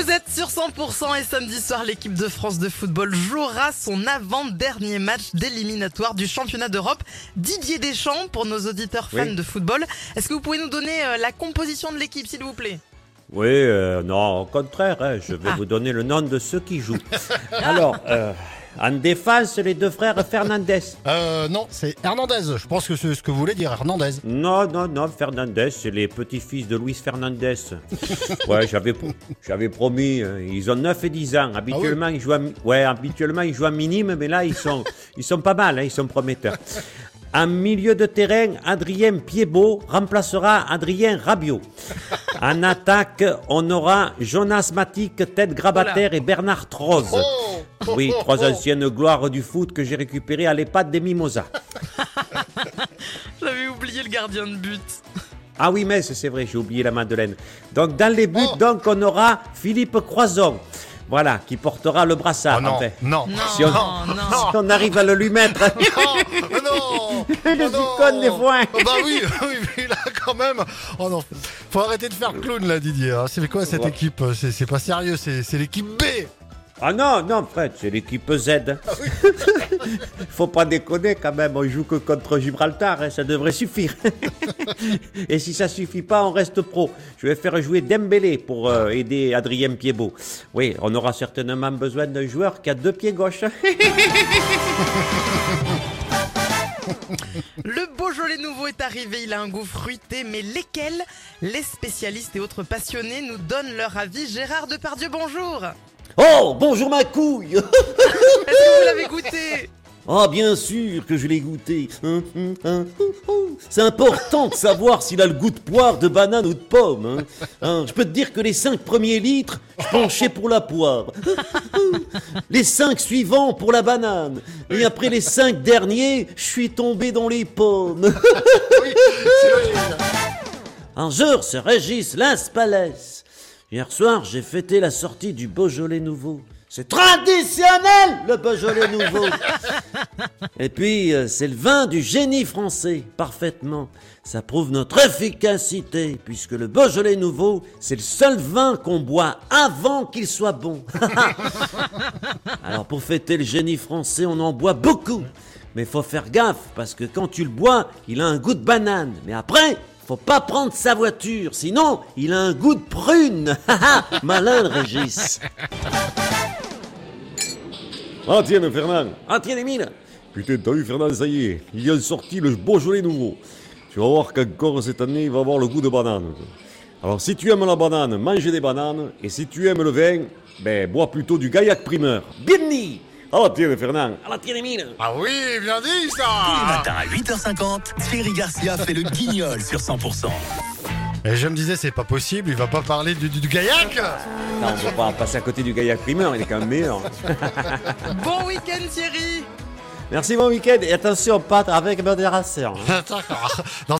Vous êtes sur 100% et samedi soir, l'équipe de France de football jouera son avant-dernier match d'éliminatoire du championnat d'Europe. Didier Deschamps, pour nos auditeurs fans Oui. de football, est-ce que vous pouvez nous donner euh, la composition de l'équipe, s'il vous plaît? Oui, euh, non, au contraire, hein, je vais Ah. vous donner le nom de ceux qui jouent. Alors, euh, en défense, les deux frères Fernandez. Euh, non, c'est Hernandez. Je pense que c'est ce que vous voulez dire, Hernandez. Non, non, non, Fernandez, c'est les petits-fils de Luis Fernandez. Ouais, j'avais, pro- j'avais promis, euh, ils ont 9 et 10 ans. Habituellement, ils jouent à, ouais, habituellement, ils jouent à minime, mais là, ils sont, ils sont pas mal, hein, ils sont prometteurs. En milieu de terrain, Adrien Piedbeau remplacera Adrien Rabiot. En attaque, on aura Jonas Matic, Ted Grabataire et Bernard Troz. Oui, trois anciennes gloires du foot que j'ai récupérées à l'EHPAD des Mimosas. J'avais oublié le gardien de but. Ah oui, mais c'est vrai, j'ai oublié la Madeleine. Donc dans les buts, donc on aura Philippe Croison. Voilà, qui portera le brassard. Oh non, enfin. non, Non, Si on, non, non. si on arrive à le lui mettre. Oh, non Le Oh non zicone des foins. Oh Bah oui, oui, mais là quand même. Oh non, faut arrêter de faire clown là, Didier. hein. C'est quoi cette Ouais. équipe? C'est c'est pas sérieux, c'est c'est l'équipe B. Ah non, non, Fred, c'est l'équipe Z. Faut pas déconner quand même, on joue que contre Gibraltar, hein, ça devrait suffire. Et si ça suffit pas, on reste pro. Je vais faire jouer Dembélé pour euh, aider Adrien Piedbeau. Oui, on aura certainement besoin d'un joueur qui a deux pieds gauches. Le Beaujolais nouveau est arrivé, il a un goût fruité, mais lesquels? Les spécialistes et autres passionnés nous donnent leur avis. Gérard Depardieu, bonjour Oh, bonjour ma couille Est-ce que vous l'avez goûté Ah, bien sûr que je l'ai goûté. Hum, hum, hum. C'est important de savoir s'il a le goût de poire, de banane ou de pomme. hein. Hein, je peux te dire que les cinq premiers litres, je penchais pour la poire. Les cinq suivants pour la banane. Et après les cinq derniers, je suis tombé dans les pommes. Oui, c'est logique. Bonjour, c'est Régis Laspalès. Hier soir, j'ai fêté la sortie du Beaujolais nouveau. C'est traditionnel, le Beaujolais nouveau. Et puis, euh, c'est le vin du génie français, parfaitement. Ça prouve notre efficacité, puisque le Beaujolais nouveau, c'est le seul vin qu'on boit avant qu'il soit bon. Alors, pour fêter le génie français, on en boit beaucoup. Mais faut faire gaffe, parce que quand tu le bois, il a un goût de banane. Mais après, faut pas prendre sa voiture, sinon, il a un goût de prune. Malin, le Régis. Ah tiens, Fernand. Ah, tiens, Émile. Putain, t'as vu, Fernand, ça y est. Il a sorti le Beaujolais nouveau. Tu vas voir qu'encore cette année, il va avoir le goût de banane. Alors, si tu aimes la banane, mange des bananes. Et si tu aimes le vin, ben, bois plutôt du Gaillac primeur. Bien dit. Ah, tiens, Fernand. Ah, tiens, Émile. Ah oui, bien dit Tous les ça matins à 8h50, Thierry Garcia fait le guignol sur 100%. Et je me disais, c'est pas possible, il va pas parler du, du, du gaillac Non, on va pas passer à côté du Gaillac primeur, il est quand même meilleur. Bon week-end Thierry Merci, bon week-end. Et attention, pâte avec modération. D'accord.